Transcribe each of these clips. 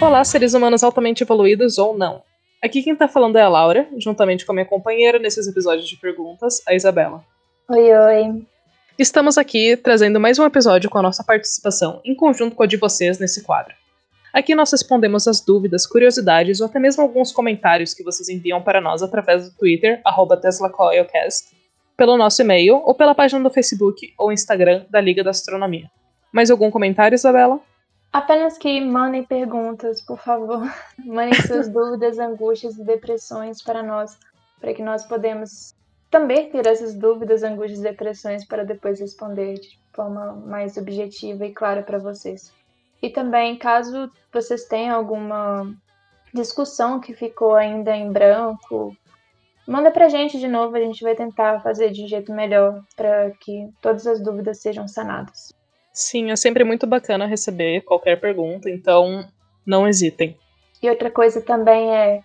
Olá, seres humanos altamente evoluídos ou não. Aqui quem tá falando é a Laura, juntamente com a minha companheira nesses episódios de perguntas, a Isabela. Oi, oi. Estamos aqui trazendo mais um episódio com a nossa participação, em conjunto com a de vocês nesse quadro. Aqui nós respondemos as dúvidas, curiosidades ou até mesmo alguns comentários que vocês enviam para nós através do Twitter, TeslaCoilcast, pelo nosso e-mail ou pela página do Facebook ou Instagram da Liga da Astronomia. Mais algum comentário, Isabela? Apenas que mandem perguntas, por favor. Mandem suas dúvidas, angústias e depressões para nós, para que nós podemos também ter essas dúvidas, angústias e depressões para depois responder de forma mais objetiva e clara para vocês. E também, caso vocês tenham alguma discussão que ficou ainda em branco, manda pra gente de novo, a gente vai tentar fazer de um jeito melhor para que todas as dúvidas sejam sanadas. Sim, é sempre muito bacana receber qualquer pergunta, então não hesitem. E outra coisa também é: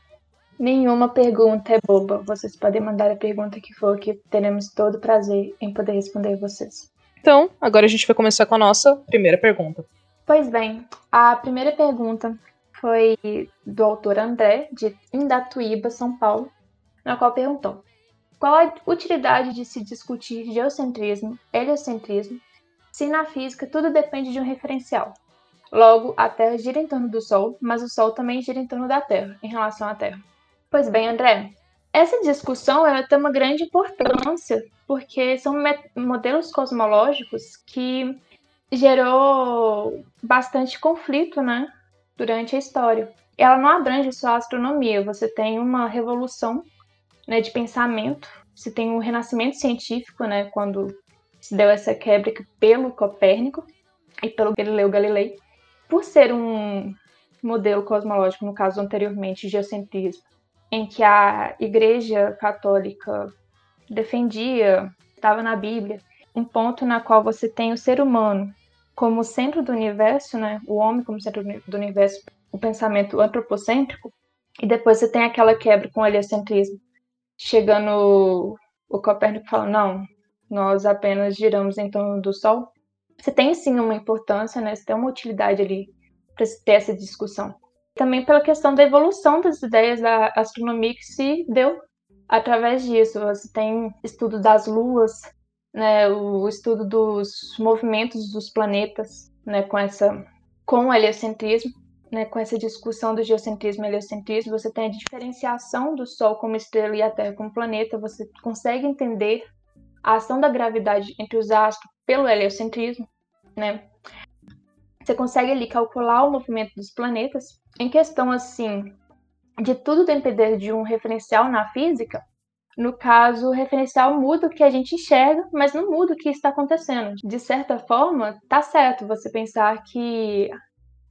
nenhuma pergunta é boba. Vocês podem mandar a pergunta que for, que teremos todo prazer em poder responder vocês. Então, agora a gente vai começar com a nossa primeira pergunta. Pois bem, a primeira pergunta foi do autor André, de Indatuíba, São Paulo, na qual perguntou: Qual a utilidade de se discutir geocentrismo, heliocentrismo se na física tudo depende de um referencial. Logo, a Terra gira em torno do Sol, mas o Sol também gira em torno da Terra, em relação à Terra. Pois bem, André, essa discussão ela tem uma grande importância, porque são modelos cosmológicos que gerou bastante conflito, né, durante a história. Ela não abrange só a astronomia, você tem uma revolução, né, de pensamento, você tem um renascimento científico, né, quando deu essa quebra pelo Copérnico e pelo Galileu Galilei, por ser um modelo cosmológico, no caso anteriormente, geocentrismo, em que a Igreja Católica defendia, estava na Bíblia, um ponto na qual você tem o ser humano como centro do universo, né, o homem como centro do universo, o pensamento antropocêntrico, e depois você tem aquela quebra com o heliocentrismo, chegando o Copérnico falando, não, nós apenas giramos em torno do Sol, você tem sim uma importância, né? Você tem uma utilidade ali para ter essa discussão. Também pela questão da evolução das ideias da astronomia que se deu através disso. Você tem estudo das luas, né? O estudo dos movimentos dos planetas, né? Com essa, com o heliocentrismo. Né, com essa discussão do geocentrismo e heliocentrismo, você tem a diferenciação do Sol como estrela e a Terra como planeta, você consegue entender a ação da gravidade entre os astros pelo heliocentrismo, né? Você consegue ali calcular o movimento dos planetas. Em questão assim de tudo depender de um referencial na física, no caso, o referencial muda o que a gente enxerga, mas não muda o que está acontecendo. De certa forma, tá certo você pensar que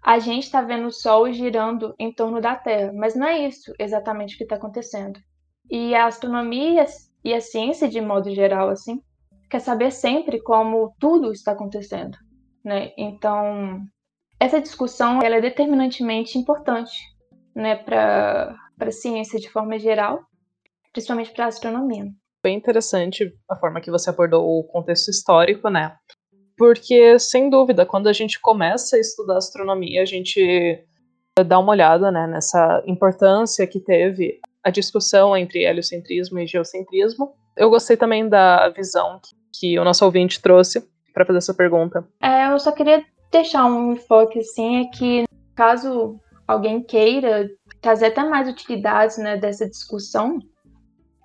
a gente está vendo o Sol girando em torno da Terra, mas não é isso exatamente o que está acontecendo. E a astronomia e a ciência de modo geral assim quer saber sempre como tudo está acontecendo, né? Então essa discussão ela é determinantemente importante, né, para para ciência de forma geral, principalmente para a astronomia. Bem interessante a forma que você abordou o contexto histórico, né? Porque, sem dúvida, quando a gente começa a estudar astronomia, a gente dá uma olhada né, nessa importância que teve a discussão entre heliocentrismo e geocentrismo. Eu gostei também da visão que o nosso ouvinte trouxe para fazer essa pergunta. É, eu só queria deixar um enfoque assim, é que caso alguém queira trazer até mais utilidades né, dessa discussão,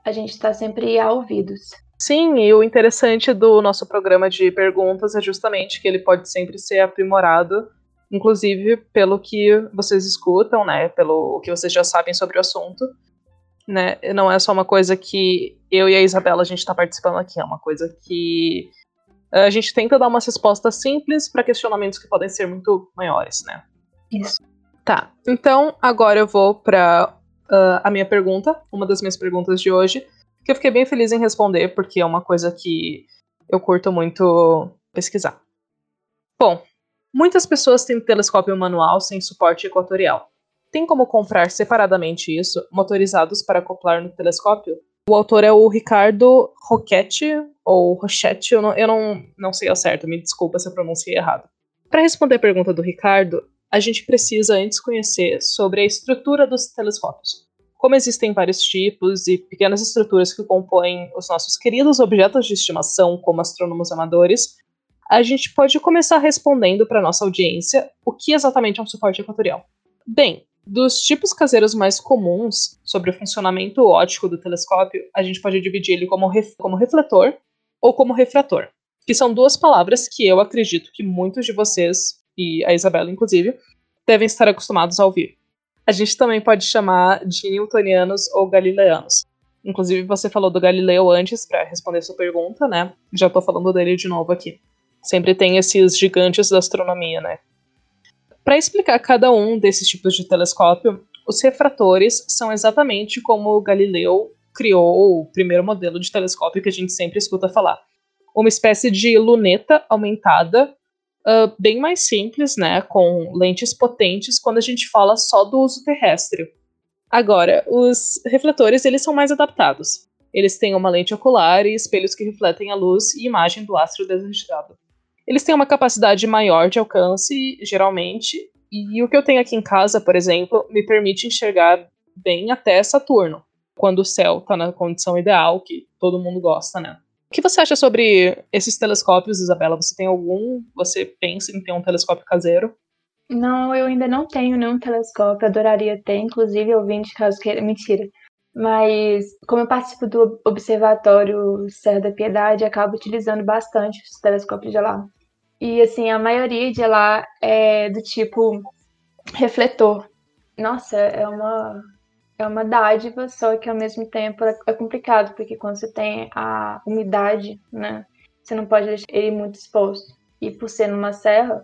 a gente está sempre a ouvidos. Sim, e o interessante do nosso programa de perguntas é justamente que ele pode sempre ser aprimorado, inclusive pelo que vocês escutam, né, pelo que vocês já sabem sobre o assunto né? Não é só uma coisa que eu e a Isabela a gente está participando aqui, é uma coisa que a gente tenta dar umas respostas simples para questionamentos que podem ser muito maiores, né? Isso. Tá. Então, agora eu vou para uh, eh, a minha pergunta, uma das minhas perguntas de hoje, que eu fiquei bem feliz em responder, porque é uma coisa que eu curto muito pesquisar. Bom, muitas pessoas têm telescópio manual sem suporte equatorial. Tem como comprar separadamente isso, motorizados para acoplar no telescópio? O autor é o Ricardo Roquette, ou Rochette, eu, não, eu não, não sei ao certo, me desculpa se eu pronunciei errado. Para responder a pergunta do Ricardo, a gente precisa antes conhecer sobre a estrutura dos telescópios. Como existem vários tipos e pequenas estruturas que compõem os nossos queridos objetos de estimação como astrônomos amadores, a gente pode começar respondendo para nossa audiência o que exatamente é um suporte equatorial. Bem, dos tipos caseiros mais comuns sobre o funcionamento óptico do telescópio, a gente pode dividir ele como, ref como refletor ou como refrator, que são duas palavras que eu acredito que muitos de vocês, e a Isabela inclusive, devem estar acostumados a ouvir. A gente também pode chamar de newtonianos ou galileanos. Inclusive, você falou do Galileu antes para responder sua pergunta, né? Já estou falando dele de novo aqui. Sempre tem esses gigantes da astronomia, né? Para explicar cada um desses tipos de telescópio, os refratores são exatamente como Galileu criou o primeiro modelo de telescópio que a gente sempre escuta falar. Uma espécie de luneta aumentada uh, bem mais simples, né, com lentes potentes quando a gente fala só do uso terrestre. Agora, os refletores eles são mais adaptados. Eles têm uma lente ocular e espelhos que refletem a luz e imagem do astro desejado. Eles têm uma capacidade maior de alcance, geralmente, e o que eu tenho aqui em casa, por exemplo, me permite enxergar bem até Saturno, quando o céu está na condição ideal, que todo mundo gosta, né? O que você acha sobre esses telescópios, Isabela? Você tem algum? Você pensa em ter um telescópio caseiro? Não, eu ainda não tenho nenhum telescópio. Adoraria ter, inclusive ouvinte caso queira. Mentira. Mas como eu participo do Observatório Serra da Piedade, acabo utilizando bastante os telescópios de lá. E assim, a maioria de lá é do tipo refletor. Nossa, é uma é uma dádiva, só que ao mesmo tempo é, é complicado, porque quando você tem a umidade, né, você não pode deixar ele muito exposto. E por ser numa serra,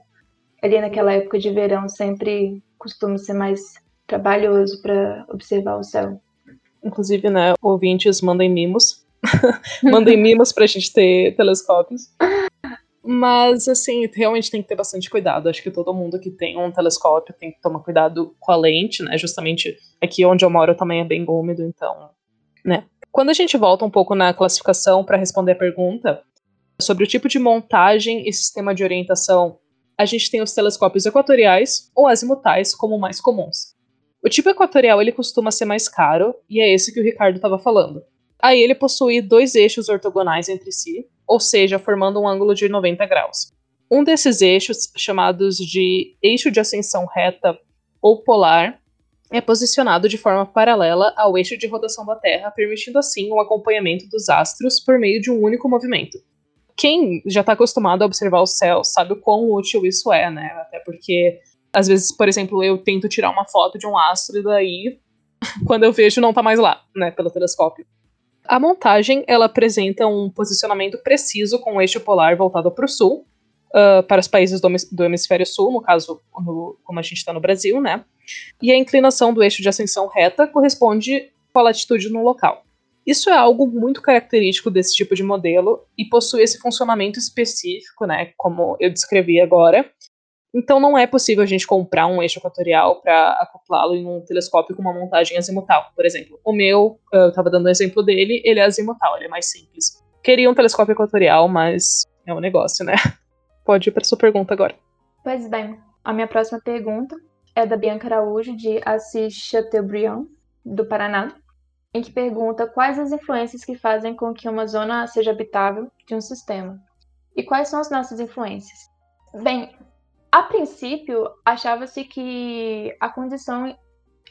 ali naquela época de verão sempre costuma ser mais trabalhoso para observar o céu. Inclusive, né, ouvintes mandem mimos. mandem mimos pra gente ter telescópios. Mas, assim, realmente tem que ter bastante cuidado. Acho que todo mundo que tem um telescópio tem que tomar cuidado com a lente, né? Justamente aqui onde eu moro também é bem úmido, então, né? Quando a gente volta um pouco na classificação para responder a pergunta sobre o tipo de montagem e sistema de orientação, a gente tem os telescópios equatoriais ou azimutais como mais comuns. O tipo equatorial ele costuma ser mais caro e é esse que o Ricardo estava falando. Aí ele possui dois eixos ortogonais entre si, ou seja, formando um ângulo de 90 graus. Um desses eixos, chamados de eixo de ascensão reta ou polar, é posicionado de forma paralela ao eixo de rotação da Terra, permitindo assim o acompanhamento dos astros por meio de um único movimento. Quem já está acostumado a observar o céu sabe o quão útil isso é, né? Até porque, às vezes, por exemplo, eu tento tirar uma foto de um astro e daí, quando eu vejo, não está mais lá, né, pelo telescópio. A montagem ela apresenta um posicionamento preciso com o eixo polar voltado para o sul, uh, para os países do, do, hemisfério sul, no caso, no, como a gente está no Brasil, né? E a inclinação do eixo de ascensão reta corresponde com a latitude no local. Isso é algo muito característico desse tipo de modelo e possui esse funcionamento específico, né, como eu descrevi agora, então não é possível a gente comprar um eixo equatorial para acoplá-lo em um telescópio com uma montagem azimutal, por exemplo. O meu, eu estava dando o um exemplo dele, ele é azimutal, ele é mais simples. Queria um telescópio equatorial, mas é um negócio, né? Pode ir para sua pergunta agora. Pois bem, a minha próxima pergunta é da Bianca Araújo, de Assis Chateaubriand, do Paraná, em que pergunta quais as influências que fazem com que uma zona seja habitável de um sistema. E quais são as nossas influências? Bem, a princípio, achava-se que a condição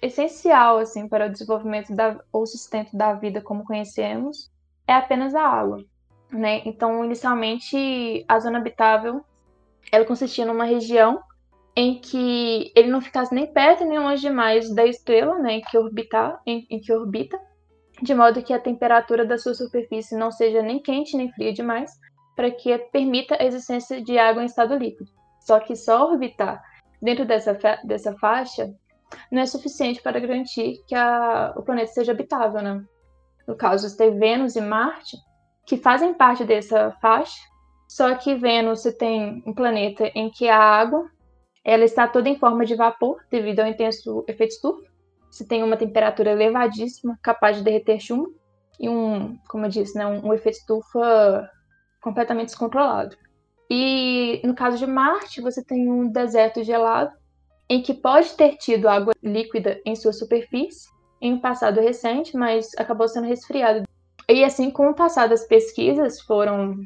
essencial assim para o desenvolvimento da, ou sustento da vida como conhecemos é apenas a água, né? Então, inicialmente, a zona habitável ela consistia numa região em que ele não ficasse nem perto nem longe demais da estrela, né, que orbita, em, em que orbita, de modo que a temperatura da sua superfície não seja nem quente nem fria demais, para que permita a existência de água em estado líquido. Só que só orbitar dentro dessa, dessa faixa não é suficiente para garantir que a, o planeta seja habitável, né? No caso, tem Vênus e Marte, que fazem parte dessa faixa, só que Vênus você tem um planeta em que a água ela está toda em forma de vapor devido ao intenso efeito estufa. Você tem uma temperatura elevadíssima, capaz de derreter chumbo, e um, como eu disse, né, um, um efeito estufa completamente descontrolado. E no caso de Marte, você tem um deserto gelado em que pode ter tido água líquida em sua superfície em um passado recente, mas acabou sendo resfriado. E assim, com o passar das pesquisas, foram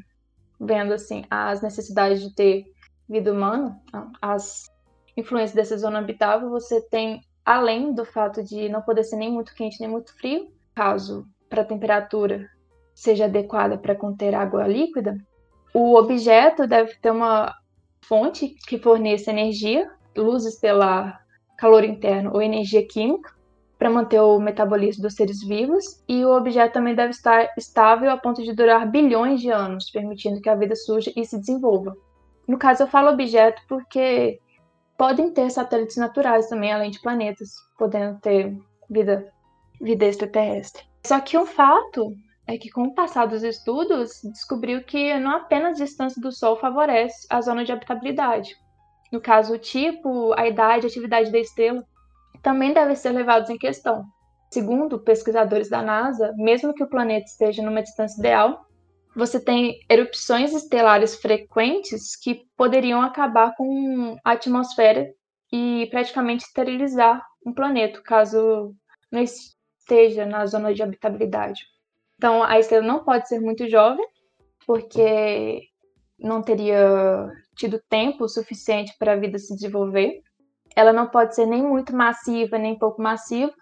vendo assim as necessidades de ter vida humana, as influências dessa zona habitável, você tem além do fato de não poder ser nem muito quente nem muito frio, caso para a temperatura seja adequada para conter água líquida, o objeto deve ter uma fonte que forneça energia, luz estelar, calor interno ou energia química para manter o metabolismo dos seres vivos, e o objeto também deve estar estável a ponto de durar bilhões de anos, permitindo que a vida surja e se desenvolva. No caso, eu falo objeto porque podem ter satélites naturais também, além de planetas, podendo ter vida, vida extraterrestre. Só que um fato é que, com o passar dos estudos, descobriu que não apenas a distância do Sol favorece a zona de habitabilidade. No caso, o tipo, a idade, a atividade da estrela também devem ser levados em questão. Segundo pesquisadores da NASA, mesmo que o planeta esteja numa distância ideal, você tem erupções estelares frequentes que poderiam acabar com a atmosfera e praticamente esterilizar um planeta, caso não esteja na zona de habitabilidade. Então, a estrela não pode ser muito jovem, porque não teria tido tempo suficiente para a vida se desenvolver. Ela não pode ser nem muito massiva, nem pouco massiva.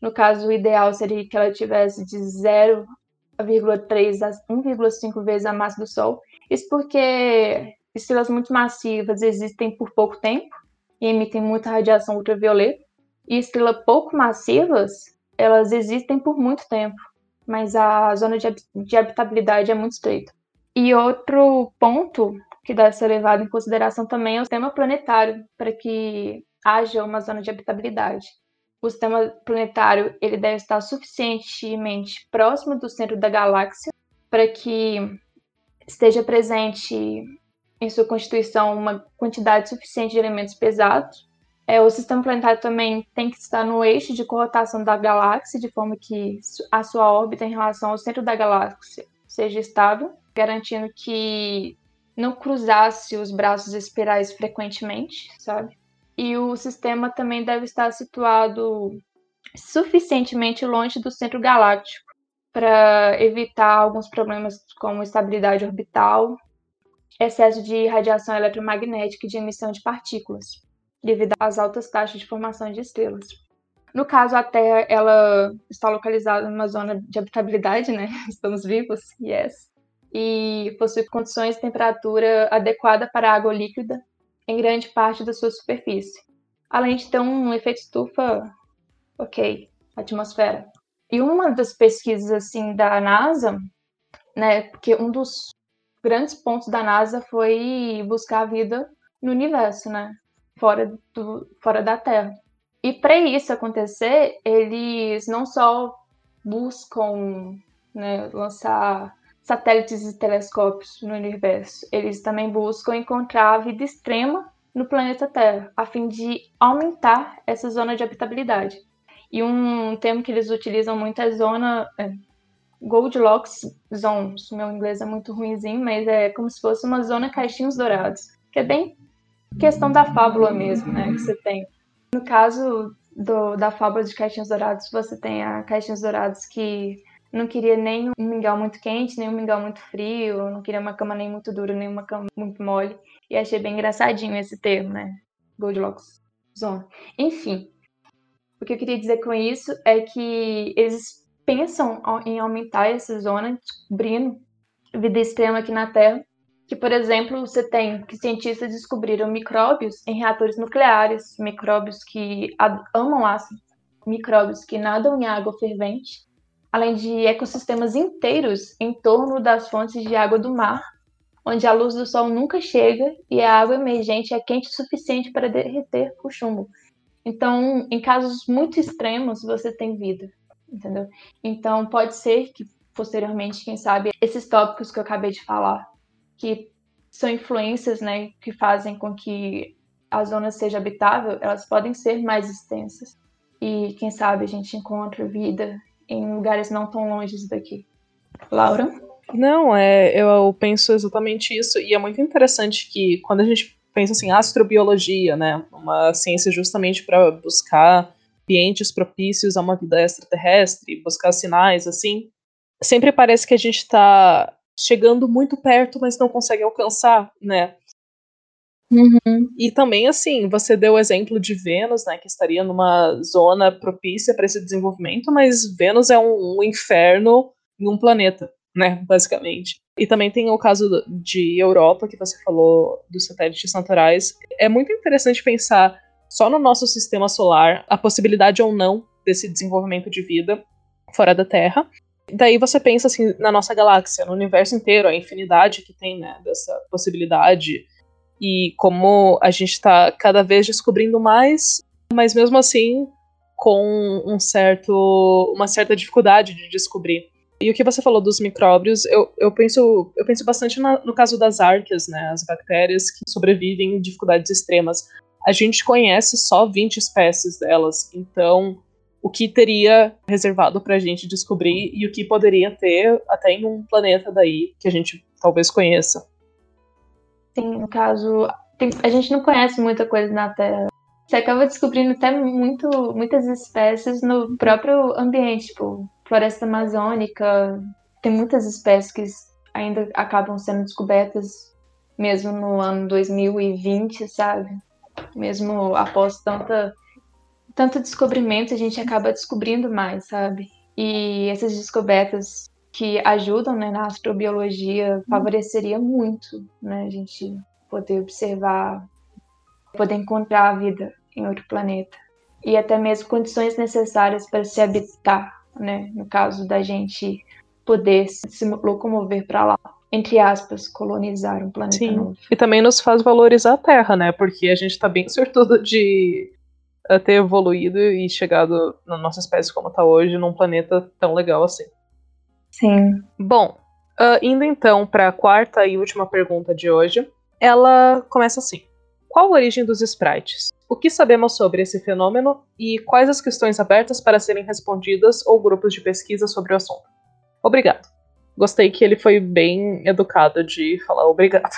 No caso, o ideal seria que ela tivesse de 0 1,3 a 1,5 vezes a massa do Sol. Isso porque estrelas muito massivas existem por pouco tempo e emitem muita radiação ultravioleta. E estrelas pouco massivas, elas existem por muito tempo, mas a zona de habitabilidade é muito estreita. E outro ponto que deve ser levado em consideração também é o sistema planetário, para que haja uma zona de habitabilidade o sistema planetário ele deve estar suficientemente próximo do centro da galáxia para que esteja presente em sua constituição uma quantidade suficiente de elementos pesados. É, o sistema planetário também tem que estar no eixo de corrotação da galáxia, de forma que a sua órbita em relação ao centro da galáxia seja estável, garantindo que não cruzasse os braços espirais frequentemente, sabe? e o sistema também deve estar situado suficientemente longe do centro galáctico para evitar alguns problemas como estabilidade orbital, excesso de radiação eletromagnética e de emissão de partículas, devido às altas taxas de formação de estrelas. No caso, a Terra ela está localizada numa zona de habitabilidade, né? Estamos vivos, yes. E possui condições de temperatura adequada para água líquida em grande parte da sua superfície, além de ter um efeito estufa, ok, atmosfera. E uma das pesquisas assim da NASA, né, porque um dos grandes pontos da NASA foi buscar a vida no universo, né, fora do fora da Terra. E para isso acontecer, eles não só buscam né, lançar satélites e telescópios no universo. Eles também buscam encontrar a vida extrema no planeta Terra, a fim de aumentar essa zona de habitabilidade. E um termo que eles utilizam muito é zona é, Goldilocks Zones. Meu inglês é muito ruimzinho, mas é como se fosse uma zona caixinhos dourados, que é bem questão da fábula mesmo, né, que você tem. No caso do, da fábula de caixinhos dourados, você tem a caixinhos dourados que não queria nem um mingau muito quente, nem um mingau muito frio, não queria uma cama nem muito dura, nem uma cama muito mole. E achei bem engraçadinho esse termo, né? Goldilocks Zone. Enfim, o que eu queria dizer com isso é que eles pensam em aumentar essa zona, descobrindo vida extrema aqui na Terra. Que, por exemplo, você tem que cientistas descobriram micróbios em reatores nucleares, micróbios que amam ácido, micróbios que nadam em água fervente além de ecossistemas inteiros em torno das fontes de água do mar, onde a luz do sol nunca chega e a água emergente é quente o suficiente para derreter o chumbo. Então, em casos muito extremos, você tem vida, entendeu? Então, pode ser que posteriormente, quem sabe, esses tópicos que eu acabei de falar, que são influências, né, que fazem com que a zona seja habitável, elas podem ser mais extensas. E quem sabe a gente encontra vida em lugares não tão longe daqui. Laura? Não, é, eu penso exatamente isso, e é muito interessante que quando a gente pensa assim, astrobiologia, né? Uma ciência justamente para buscar ambientes propícios a uma vida extraterrestre, buscar sinais, assim. Sempre parece que a gente está chegando muito perto, mas não consegue alcançar, né? Uhum. E também, assim, você deu o exemplo de Vênus, né, que estaria numa zona propícia para esse desenvolvimento, mas Vênus é um, um, inferno em um planeta, né, basicamente. E também tem o caso de Europa, que você falou dos satélites naturais. É muito interessante pensar só no nosso sistema solar a possibilidade ou não desse desenvolvimento de vida fora da Terra. Daí você pensa assim na nossa galáxia, no universo inteiro, a infinidade que tem, né, dessa possibilidade e como a gente está cada vez descobrindo mais, mas mesmo assim com um certo, uma certa dificuldade de descobrir. E o que você falou dos micróbios, eu, eu penso eu penso bastante na, no caso das arqueas, né, as bactérias que sobrevivem em dificuldades extremas. A gente conhece só 20 espécies delas, então o que teria reservado para a gente descobrir e o que poderia ter até em um planeta daí que a gente talvez conheça. Sim, no caso, tem, a gente não conhece muita coisa na Terra. Você acaba descobrindo até muito, muitas espécies no próprio ambiente, tipo floresta amazônica. Tem muitas espécies que ainda acabam sendo descobertas mesmo no ano 2020, sabe? Mesmo após tanta, tanto descobrimento, a gente acaba descobrindo mais, sabe? E essas descobertas que ajudam né, na astrobiologia favoreceria muito né, a gente poder observar, poder encontrar a vida em outro planeta. E até mesmo condições necessárias para se habitar, né, no caso da gente poder se locomover para lá. Entre aspas, colonizar um planeta Sim. novo. E também nos faz valorizar a Terra, né? Porque a gente está bem sortudo de eh, ter evoluído e chegado na nossa espécie como está hoje, num planeta tão legal assim. Sim. Bom, uh, indo então para a quarta e última pergunta de hoje, ela começa assim: Qual a origem dos sprites? O que sabemos sobre esse fenômeno e quais as questões abertas para serem respondidas ou grupos de pesquisa sobre o assunto? Obrigado. Gostei que ele foi bem educado de falar obrigado.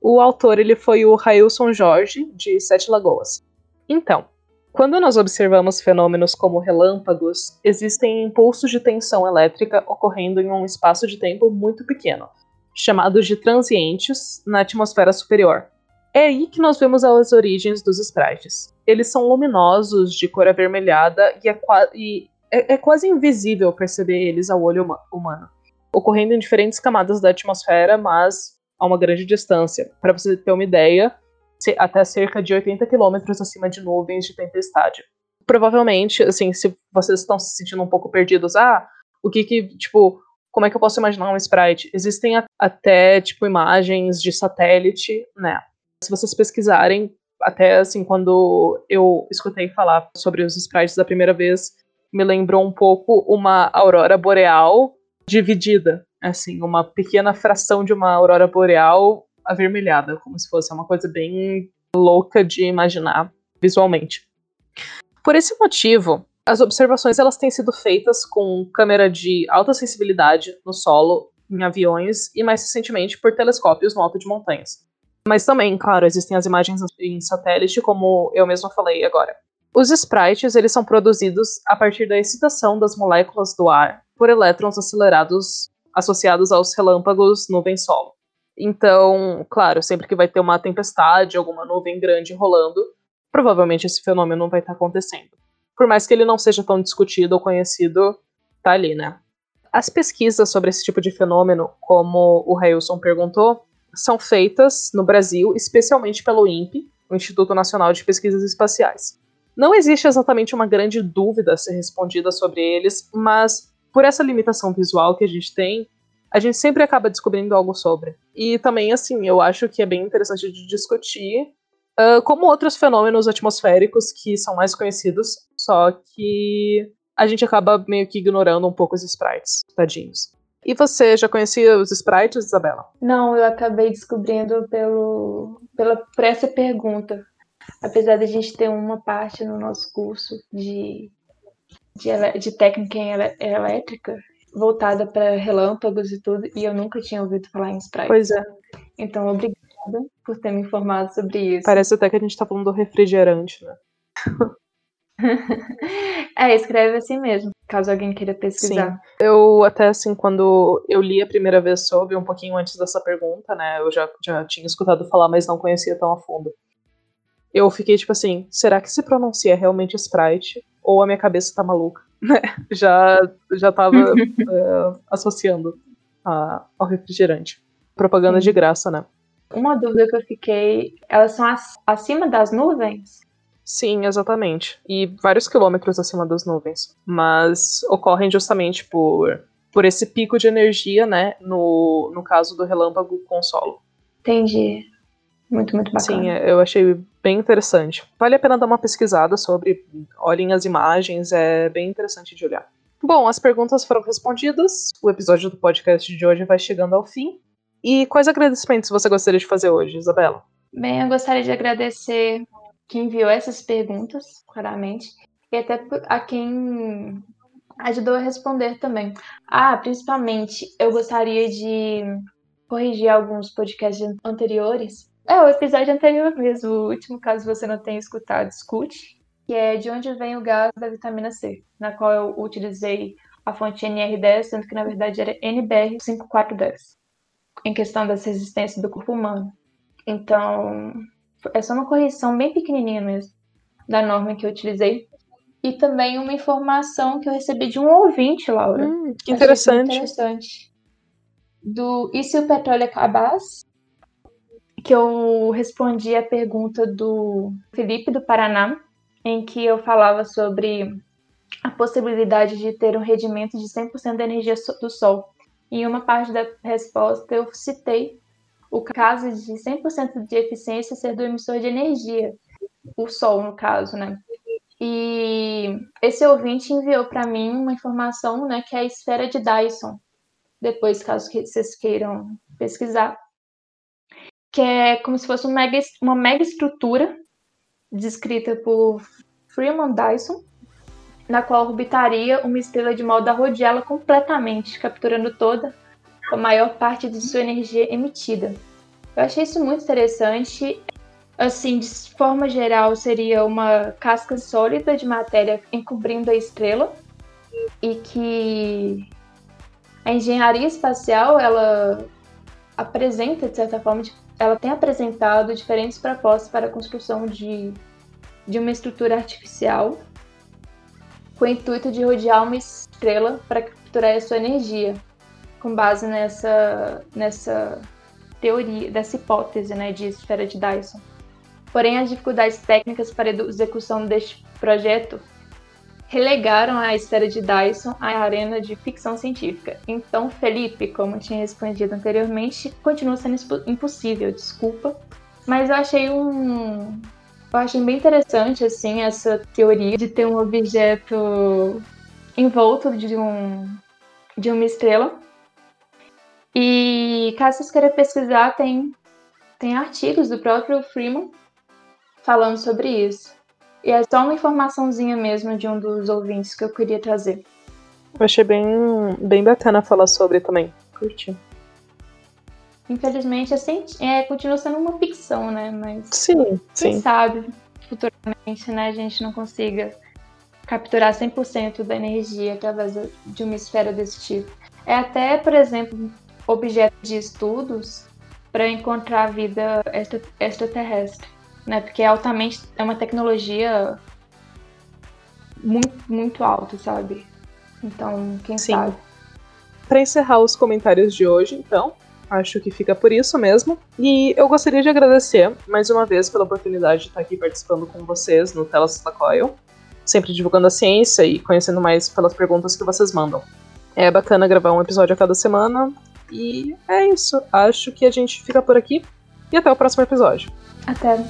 O autor ele foi o Railson Jorge, de Sete Lagoas. Então, quando nós observamos fenômenos como relâmpagos, existem impulsos de tensão elétrica ocorrendo em um espaço de tempo muito pequeno, chamados de transientes, na atmosfera superior. É aí que nós vemos as origens dos sprites. Eles são luminosos, de cor avermelhada, e é, e é, é quase invisível perceber eles ao olho humano, ocorrendo em diferentes camadas da atmosfera, mas a uma grande distância. Para você ter uma ideia, até cerca de 80 quilômetros acima de nuvens de tempestade. Provavelmente, assim, se vocês estão se sentindo um pouco perdidos, ah, o que que, tipo, como é que eu posso imaginar um sprite? Existem até, tipo, imagens de satélite, né? Se vocês pesquisarem, até, assim, quando eu escutei falar sobre os sprites da primeira vez, me lembrou um pouco uma aurora boreal dividida, assim, uma pequena fração de uma aurora boreal avermelhada, como se fosse uma coisa bem louca de imaginar visualmente. Por esse motivo, as observações elas têm sido feitas com câmera de alta sensibilidade no solo, em aviões e mais recentemente por telescópios no alto de montanhas. Mas também, claro, existem as imagens em satélite, como eu mesma falei agora. Os sprites eles são produzidos a partir da excitação das moléculas do ar por elétrons acelerados associados aos relâmpagos nuvem-solo. Então, claro, sempre que vai ter uma tempestade, alguma nuvem grande rolando, provavelmente esse fenômeno não vai estar acontecendo. Por mais que ele não seja tão discutido ou conhecido, tá ali, né? As pesquisas sobre esse tipo de fenômeno, como o Railson perguntou, são feitas no Brasil, especialmente pelo INPE, o Instituto Nacional de Pesquisas Espaciais. Não existe exatamente uma grande dúvida a ser respondida sobre eles, mas por essa limitação visual que a gente tem, a gente sempre acaba descobrindo algo sobre. E também, assim, eu acho que é bem interessante de discutir uh, como outros fenômenos atmosféricos que são mais conhecidos, só que a gente acaba meio que ignorando um pouco os sprites, tadinhos. E você já conhecia os sprites, Isabela? Não, eu acabei descobrindo pelo, pela, por essa pergunta. Apesar de a gente ter uma parte no nosso curso de, de, de técnica em elétrica, voltada para relâmpagos e tudo, e eu nunca tinha ouvido falar em Sprite. Pois é. Então, obrigada por ter me informado sobre isso. Parece até que a gente tá falando do refrigerante, né? é, escreve assim mesmo, caso alguém queira pesquisar. Sim. Eu até assim, quando eu li a primeira vez sobre, um pouquinho antes dessa pergunta, né? Eu já, já tinha escutado falar, mas não conhecia tão a fundo. Eu fiquei tipo assim, será que se pronuncia realmente Sprite? Ou a minha cabeça tá maluca? já, já tava uh, associando a, ao refrigerante. Propaganda de graça, né? Uma dúvida que eu fiquei, elas são acima das nuvens? Sim, exatamente. E vários quilômetros acima das nuvens. Mas ocorrem justamente por, por esse pico de energia, né? No, no caso do relâmpago com solo. Entendi. Muito, muito bacana. Sim, eu achei bem interessante. Vale a pena dar uma pesquisada sobre, olhem as imagens, é bem interessante de olhar. Bom, as perguntas foram respondidas, o episódio do podcast de hoje vai chegando ao fim. E quais agradecimentos você gostaria de fazer hoje, Isabela? Bem, eu gostaria de agradecer quem enviou essas perguntas, claramente, e até a quem ajudou a responder também. Ah, principalmente, eu gostaria de corrigir alguns podcasts anteriores. É, o episódio anterior mesmo, o último, caso você não tenha escutado, escute, que é de onde vem o gás da vitamina C, na qual eu utilizei a fonte NR10, sendo que na verdade era NBR5410, em questão das resistências do corpo humano. Então, é só uma correção bem pequenininha mesmo da norma que eu utilizei. E também uma informação que eu recebi de um ouvinte, Laura. Hum, que interessante. interessante. Do E se o petróleo acabasse? Que eu respondi a pergunta do Felipe do Paraná, em que eu falava sobre a possibilidade de ter um rendimento de 100% da energia do Sol. Em uma parte da resposta eu citei o caso de 100% de eficiência ser do emissor de energia, o Sol, no caso, né? E esse ouvinte enviou para mim uma informação, né, que é a esfera de Dyson. Depois, caso vocês queiram pesquisar, que é como se fosse uma mega, uma mega estrutura descrita por Freeman Dyson, na qual orbitaria uma estrela de modo a rodeá-la completamente, capturando toda a maior parte de sua energia emitida. Eu achei isso muito interessante. Assim, de forma geral, seria uma casca sólida de matéria encobrindo a estrela e que a engenharia espacial ela apresenta, de certa forma, ela tem apresentado diferentes propostas para a construção de, de uma estrutura artificial com o intuito de rodear uma estrela para capturar a sua energia, com base nessa, nessa teoria, dessa hipótese né, de esfera de Dyson. Porém, as dificuldades técnicas para a execução deste projeto relegaram a esfera de Dyson à arena de ficção científica. Então, Felipe, como tinha respondido anteriormente, continua sendo impossível, desculpa. Mas eu achei um. Eu achei bem interessante, assim, essa teoria de ter um objeto envolto de um de uma estrela e caso vocês queiram pesquisar, tem, tem artigos do próprio Freeman falando sobre isso. E é só uma informaçãozinha mesmo de um dos ouvintes que eu queria trazer. Eu achei bem, bem bacana falar sobre também. Curti. Infelizmente, assim, é, continua sendo uma ficção, né? Mas sim, quem sim. sabe futuramente né, a gente não consiga capturar 100% da energia através de uma esfera desse tipo. É até, por exemplo, objeto de estudos para encontrar vida extra, extraterrestre, né? Porque é altamente é uma tecnologia muito muito alta, sabe? Então, quem Sim. sabe. Para encerrar os comentários de hoje, então, acho que fica por isso mesmo. E eu gostaria de agradecer mais uma vez pela oportunidade de estar aqui participando com vocês no Telas da Coil, sempre divulgando a ciência e conhecendo mais pelas perguntas que vocês mandam. É bacana gravar um episódio a cada semana e é isso. Acho que a gente fica por aqui e até o próximo episódio. Até.